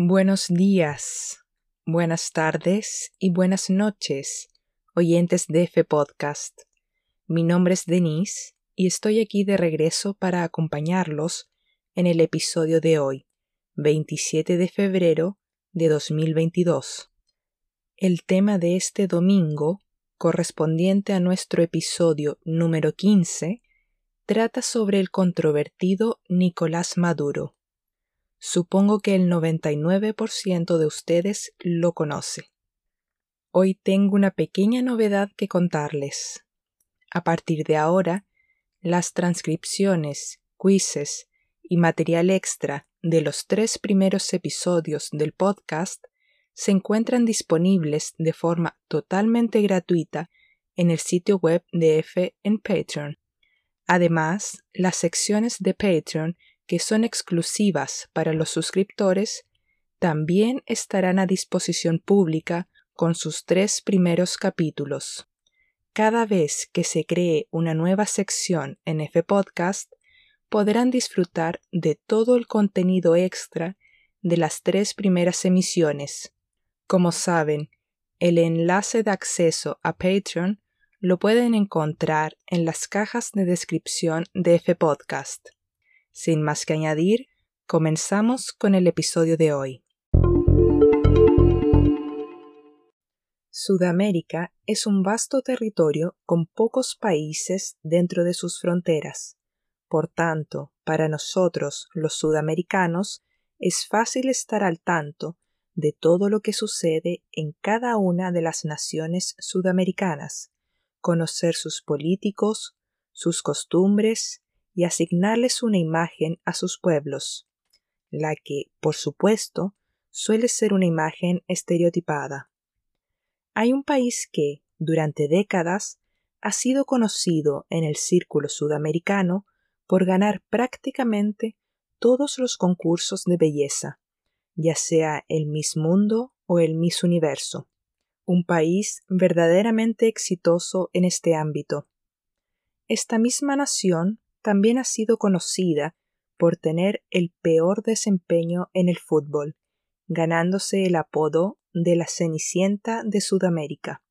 Buenos días, buenas tardes y buenas noches, oyentes de F Podcast. Mi nombre es Denise y estoy aquí de regreso para acompañarlos en el episodio de hoy, 27 de febrero de 2022. El tema de este domingo, correspondiente a nuestro episodio número 15, trata sobre el controvertido Nicolás Maduro. Supongo que el 99% de ustedes lo conoce. Hoy tengo una pequeña novedad que contarles. A partir de ahora, las transcripciones, quizzes y material extra de los tres primeros episodios del podcast se encuentran disponibles de forma totalmente gratuita en el sitio web de F en Patreon. Además, las secciones de Patreon que son exclusivas para los suscriptores también estarán a disposición pública con sus tres primeros capítulos. Cada vez que se cree una nueva sección en F Podcast, podrán disfrutar de todo el contenido extra de las tres primeras emisiones. Como saben, el enlace de acceso a Patreon lo pueden encontrar en las cajas de descripción de F Podcast. Sin más que añadir, comenzamos con el episodio de hoy. Sudamérica es un vasto territorio con pocos países dentro de sus fronteras. Por tanto, para nosotros, los sudamericanos, es fácil estar al tanto de todo lo que sucede en cada una de las naciones sudamericanas, conocer sus políticos, sus costumbres y asignarles una imagen a sus pueblos, la que, por supuesto, suele ser una imagen estereotipada. Hay un país que, durante décadas, ha sido conocido en el círculo sudamericano por ganar prácticamente todos los concursos de belleza, ya sea el Miss Mundo o el Miss Universo, un país verdaderamente exitoso en este ámbito. Esta misma nación también ha sido conocida por tener el peor desempeño en el fútbol, ganándose el apodo de la Cenicienta de Sudamérica,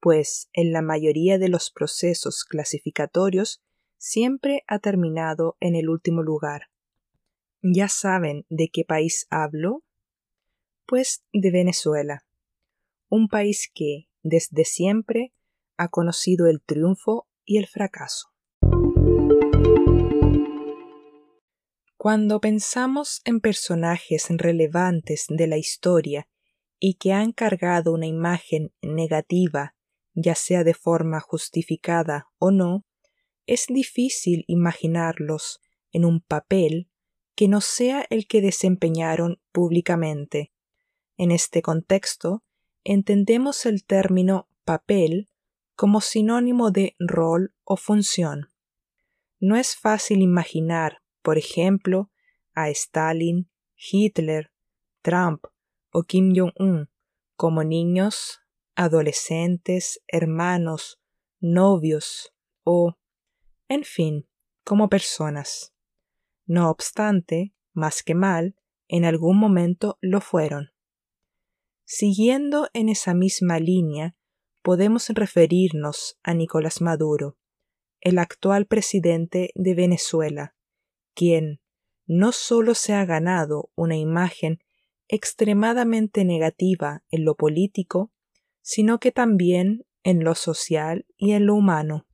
pues en la mayoría de los procesos clasificatorios siempre ha terminado en el último lugar. ¿Ya saben de qué país hablo? Pues de Venezuela, un país que, desde siempre, ha conocido el triunfo y el fracaso. Cuando pensamos en personajes relevantes de la historia y que han cargado una imagen negativa, ya sea de forma justificada o no, es difícil imaginarlos en un papel que no sea el que desempeñaron públicamente. En este contexto, entendemos el término papel como sinónimo de rol o función. No es fácil imaginar, por ejemplo, a Stalin, Hitler, Trump o Kim Jong-un como niños, adolescentes, hermanos, novios o en fin, como personas. No obstante, más que mal, en algún momento lo fueron. Siguiendo en esa misma línea, podemos referirnos a Nicolás Maduro, el actual presidente de Venezuela, quien no solo se ha ganado una imagen extremadamente negativa en lo político, sino que también en lo social y en lo humano.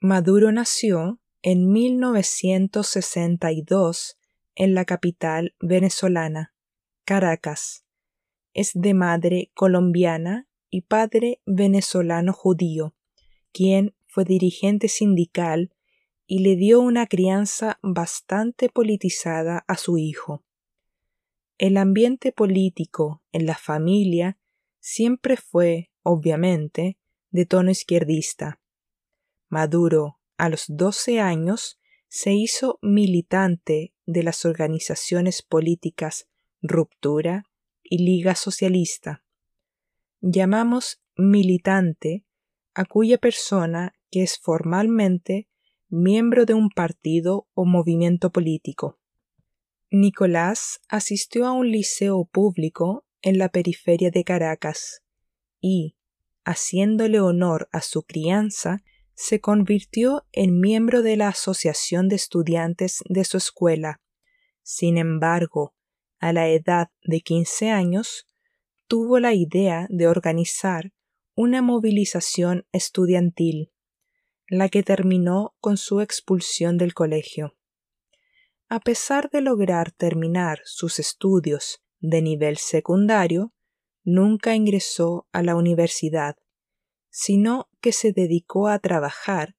Maduro nació en 1962 en la capital venezolana, Caracas. Es de madre colombiana y padre venezolano judío, quien fue dirigente sindical y le dio una crianza bastante politizada a su hijo. El ambiente político en la familia siempre fue, obviamente, de tono izquierdista Maduro, a los 12 años, se hizo militante de las organizaciones políticas Ruptura y Liga Socialista. Llamamos militante a cuya persona que es formalmente miembro de un partido o movimiento político. Nicolás asistió a un liceo público en la periferia de Caracas y, haciéndole honor a su crianza, se convirtió en miembro de la Asociación de Estudiantes de su escuela. Sin embargo, a la edad de 15 años, tuvo la idea de organizar una movilización estudiantil, la que terminó con su expulsión del colegio. A pesar de lograr terminar sus estudios de nivel secundario, nunca ingresó a la universidad, sino que se dedicó a trabajar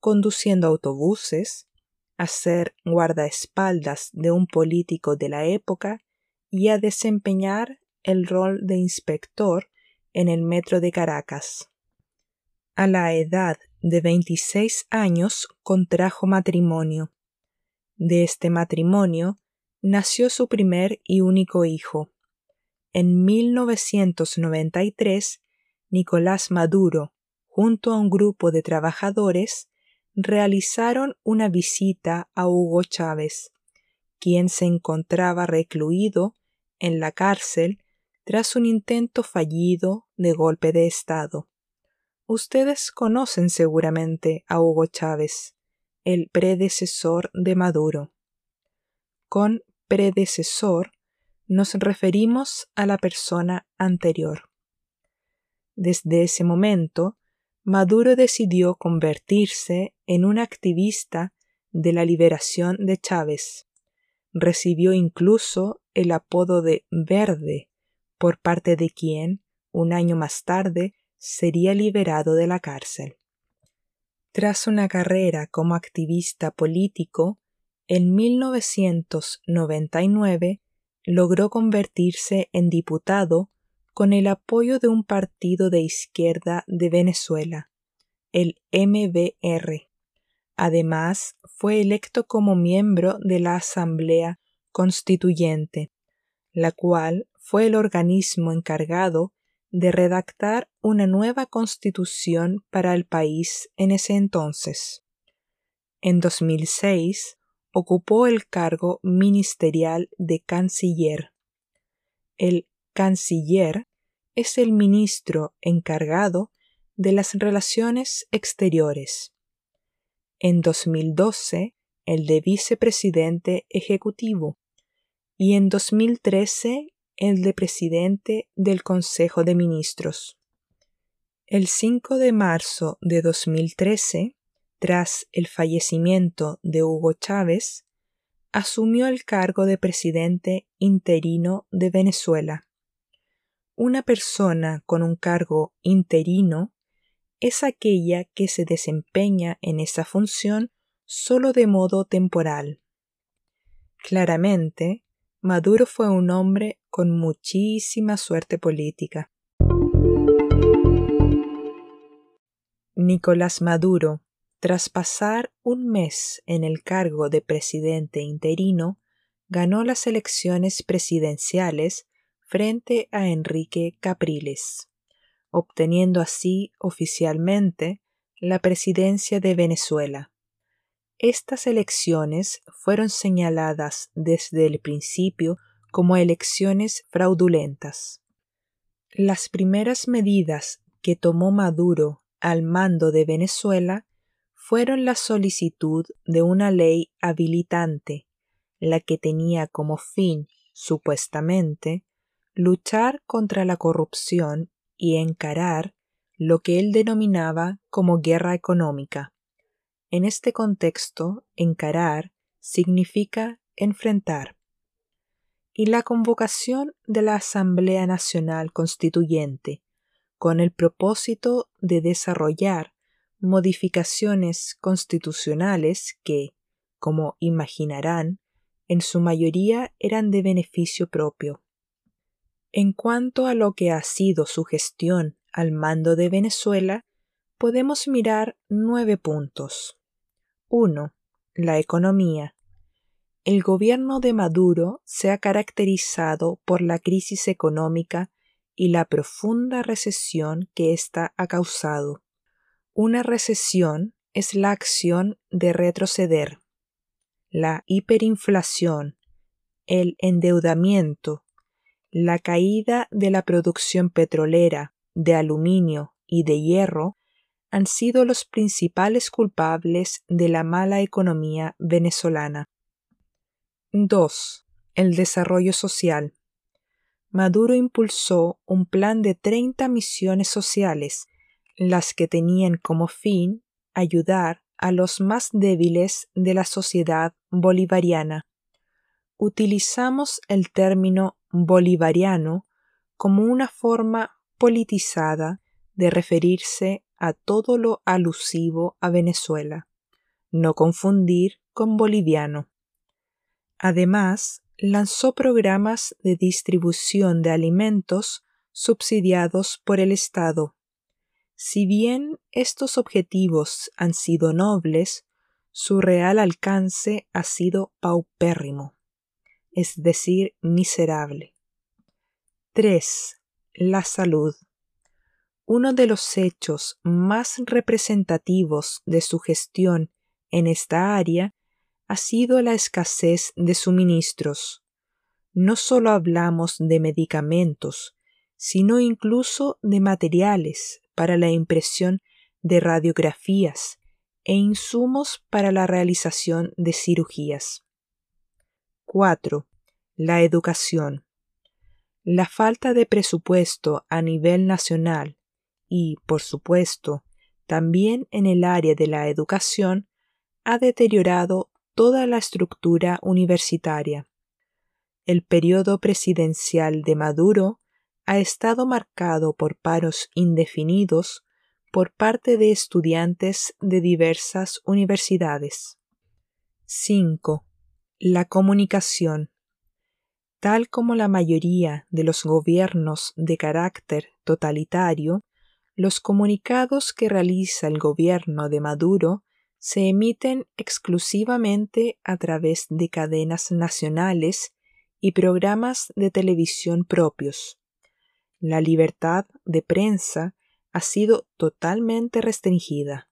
conduciendo autobuses, a ser guardaespaldas de un político de la época y a desempeñar el rol de inspector en el metro de Caracas. A la edad de 26 años contrajo matrimonio. De este matrimonio nació su primer y único hijo. En 1993, Nicolás Maduro, junto a un grupo de trabajadores, realizaron una visita a Hugo Chávez, quien se encontraba recluido en la cárcel tras un intento fallido de golpe de Estado. Ustedes conocen seguramente a Hugo Chávez, el predecesor de Maduro. Con predecesor nos referimos a la persona anterior. Desde ese momento, Maduro decidió convertirse en un activista de la liberación de Chávez. Recibió incluso el apodo de Verde por parte de quien, un año más tarde, sería liberado de la cárcel. Tras una carrera como activista político, en 1999 logró convertirse en diputado con el apoyo de un partido de izquierda de Venezuela, el MBR. Además, fue electo como miembro de la Asamblea Constituyente, la cual fue el organismo encargado de redactar una nueva constitución para el país en ese entonces. En 2006 ocupó el cargo ministerial de canciller. El canciller es el ministro encargado de las relaciones exteriores. En 2012, el de vicepresidente ejecutivo y en 2013 el de presidente del Consejo de Ministros. El 5 de marzo de 2013, tras el fallecimiento de Hugo Chávez, asumió el cargo de presidente interino de Venezuela. Una persona con un cargo interino es aquella que se desempeña en esa función solo de modo temporal. Claramente, Maduro fue un hombre con muchísima suerte política. Nicolás Maduro, tras pasar un mes en el cargo de presidente interino, ganó las elecciones presidenciales frente a Enrique Capriles, obteniendo así oficialmente la presidencia de Venezuela. Estas elecciones fueron señaladas desde el principio como elecciones fraudulentas. Las primeras medidas que tomó Maduro al mando de Venezuela fueron la solicitud de una ley habilitante, la que tenía como fin, supuestamente, luchar contra la corrupción y encarar lo que él denominaba como guerra económica. En este contexto, encarar significa enfrentar. Y la convocación de la Asamblea Nacional Constituyente, con el propósito de desarrollar modificaciones constitucionales que, como imaginarán, en su mayoría eran de beneficio propio. En cuanto a lo que ha sido su gestión al mando de Venezuela, podemos mirar nueve puntos. 1. La economía. El gobierno de Maduro se ha caracterizado por la crisis económica y la profunda recesión que ésta ha causado. Una recesión es la acción de retroceder. La hiperinflación, el endeudamiento, la caída de la producción petrolera, de aluminio y de hierro han sido los principales culpables de la mala economía venezolana. 2. El desarrollo social. Maduro impulsó un plan de 30 misiones sociales, las que tenían como fin ayudar a los más débiles de la sociedad bolivariana. Utilizamos el término bolivariano como una forma politizada de referirse a todo lo alusivo a Venezuela, no confundir con boliviano. Además, lanzó programas de distribución de alimentos subsidiados por el Estado. Si bien estos objetivos han sido nobles, su real alcance ha sido paupérrimo, es decir, miserable. 3. La salud. Uno de los hechos más representativos de su gestión en esta área ha sido la escasez de suministros. No solo hablamos de medicamentos, sino incluso de materiales para la impresión de radiografías e insumos para la realización de cirugías. 4. La educación. La falta de presupuesto a nivel nacional y, por supuesto, también en el área de la educación, ha deteriorado toda la estructura universitaria. El periodo presidencial de Maduro ha estado marcado por paros indefinidos por parte de estudiantes de diversas universidades. 5. La comunicación. Tal como la mayoría de los gobiernos de carácter totalitario, los comunicados que realiza el gobierno de Maduro se emiten exclusivamente a través de cadenas nacionales y programas de televisión propios. La libertad de prensa ha sido totalmente restringida.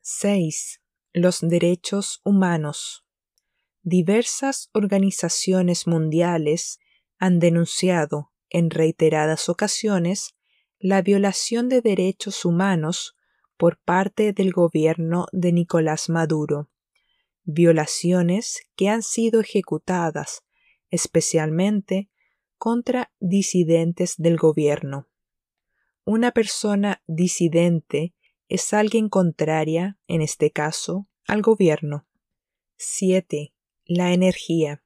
6. Los derechos humanos. Diversas organizaciones mundiales han denunciado en reiteradas ocasiones la violación de derechos humanos por parte del gobierno de Nicolás Maduro, violaciones que han sido ejecutadas especialmente contra disidentes del gobierno. Una persona disidente es alguien contraria, en este caso, al gobierno. 7. La energía.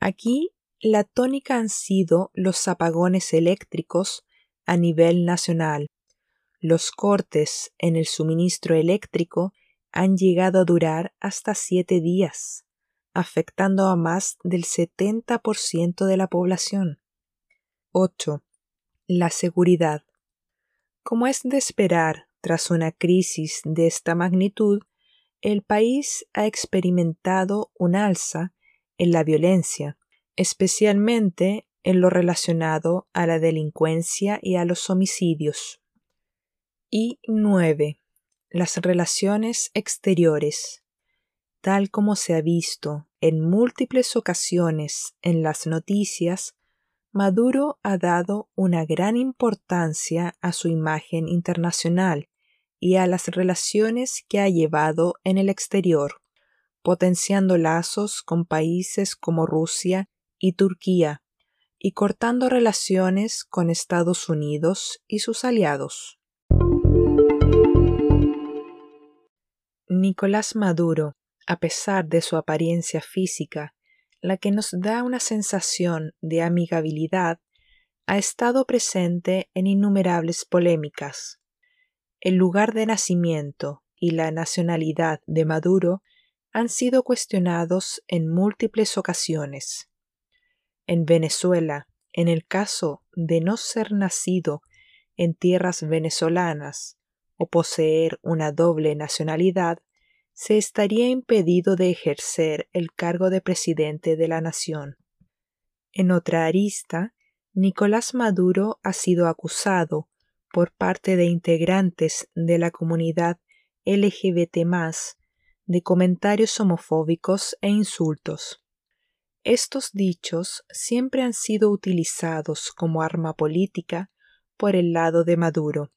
Aquí la tónica han sido los apagones eléctricos a nivel nacional. Los cortes en el suministro eléctrico han llegado a durar hasta siete días, afectando a más del 70% de la población. 8. La seguridad. Como es de esperar tras una crisis de esta magnitud, el país ha experimentado un alza en la violencia, especialmente en lo relacionado a la delincuencia y a los homicidios. Y 9. Las relaciones exteriores. Tal como se ha visto en múltiples ocasiones en las noticias, Maduro ha dado una gran importancia a su imagen internacional y a las relaciones que ha llevado en el exterior, potenciando lazos con países como Rusia y Turquía, y cortando relaciones con Estados Unidos y sus aliados. Nicolás Maduro, a pesar de su apariencia física, la que nos da una sensación de amigabilidad, ha estado presente en innumerables polémicas. El lugar de nacimiento y la nacionalidad de Maduro han sido cuestionados en múltiples ocasiones. En Venezuela, en el caso de no ser nacido en tierras venezolanas o poseer una doble nacionalidad, se estaría impedido de ejercer el cargo de presidente de la nación. En otra arista, Nicolás Maduro ha sido acusado por parte de integrantes de la comunidad LGBT de comentarios homofóbicos e insultos. Estos dichos siempre han sido utilizados como arma política por el lado de Maduro.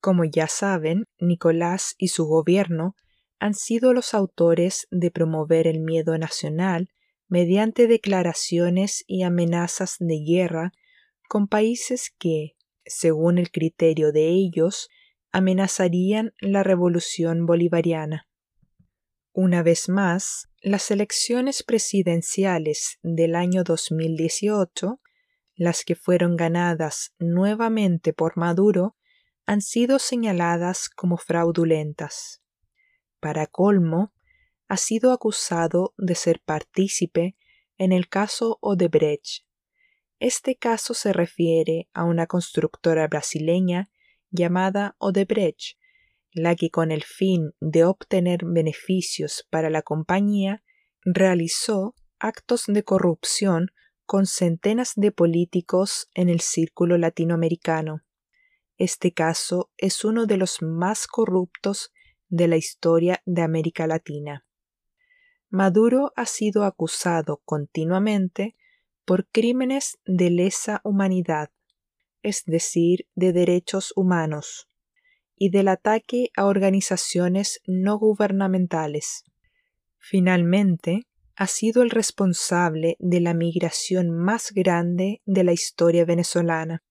Como ya saben, Nicolás y su gobierno han sido los autores de promover el miedo nacional mediante declaraciones y amenazas de guerra con países que, según el criterio de ellos, amenazarían la revolución bolivariana. Una vez más, las elecciones presidenciales del año 2018, las que fueron ganadas nuevamente por Maduro, han sido señaladas como fraudulentas. Para colmo, ha sido acusado de ser partícipe en el caso Odebrecht. Este caso se refiere a una constructora brasileña llamada Odebrecht, la que con el fin de obtener beneficios para la compañía realizó actos de corrupción con centenas de políticos en el círculo latinoamericano. Este caso es uno de los más corruptos de la historia de América Latina. Maduro ha sido acusado continuamente por crímenes de lesa humanidad, es decir, de derechos humanos, y del ataque a organizaciones no gubernamentales. Finalmente, ha sido el responsable de la migración más grande de la historia venezolana.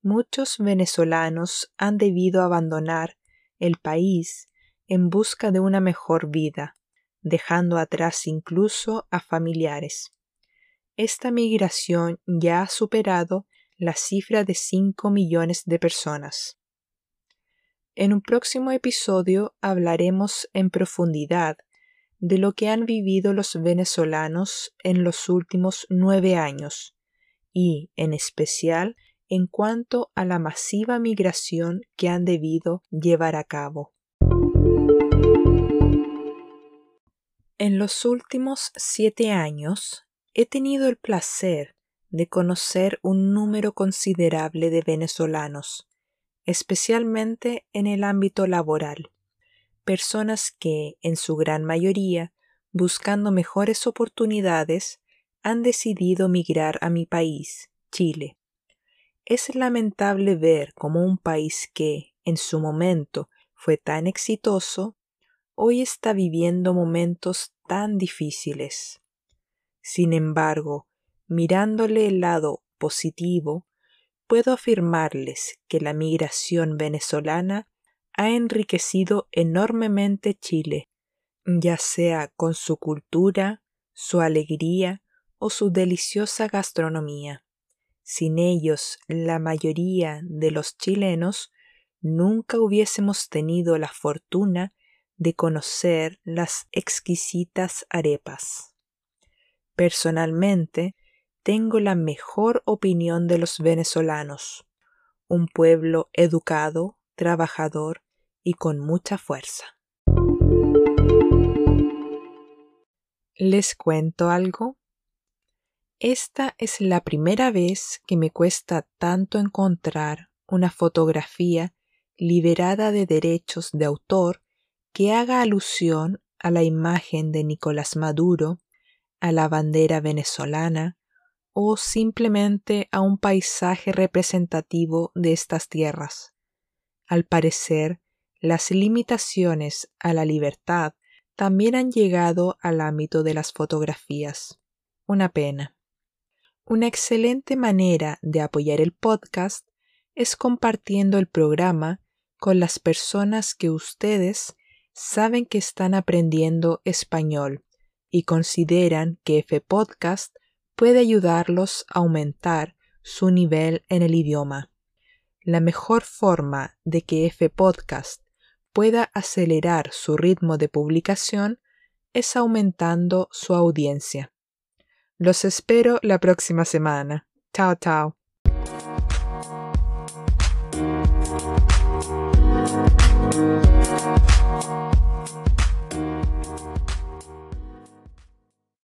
Muchos venezolanos han debido abandonar el país en busca de una mejor vida, dejando atrás incluso a familiares. Esta migración ya ha superado la cifra de 5 millones de personas. En un próximo episodio hablaremos en profundidad de lo que han vivido los venezolanos en los últimos nueve años y, en especial, en cuanto a la masiva migración que han debido llevar a cabo. En los últimos siete años he tenido el placer de conocer un número considerable de venezolanos, especialmente en el ámbito laboral, personas que, en su gran mayoría, buscando mejores oportunidades, han decidido migrar a mi país, Chile. Es lamentable ver cómo un país que, en su momento, fue tan exitoso, hoy está viviendo momentos tan difíciles. Sin embargo, mirándole el lado positivo, puedo afirmarles que la migración venezolana ha enriquecido enormemente Chile, ya sea con su cultura, su alegría o su deliciosa gastronomía. Sin ellos, la mayoría de los chilenos nunca hubiésemos tenido la fortuna de conocer las exquisitas arepas. Personalmente, tengo la mejor opinión de los venezolanos, un pueblo educado, trabajador y con mucha fuerza. ¿Les cuento algo? Esta es la primera vez que me cuesta tanto encontrar una fotografía liberada de derechos de autor que haga alusión a la imagen de Nicolás Maduro, a la bandera venezolana o simplemente a un paisaje representativo de estas tierras. Al parecer, las limitaciones a la libertad también han llegado al ámbito de las fotografías. Una pena. Una excelente manera de apoyar el podcast es compartiendo el programa con las personas que ustedes saben que están aprendiendo español y consideran que F Podcast puede ayudarlos a aumentar su nivel en el idioma. La mejor forma de que F Podcast pueda acelerar su ritmo de publicación es aumentando su audiencia. Los espero la próxima semana. Chao, chao.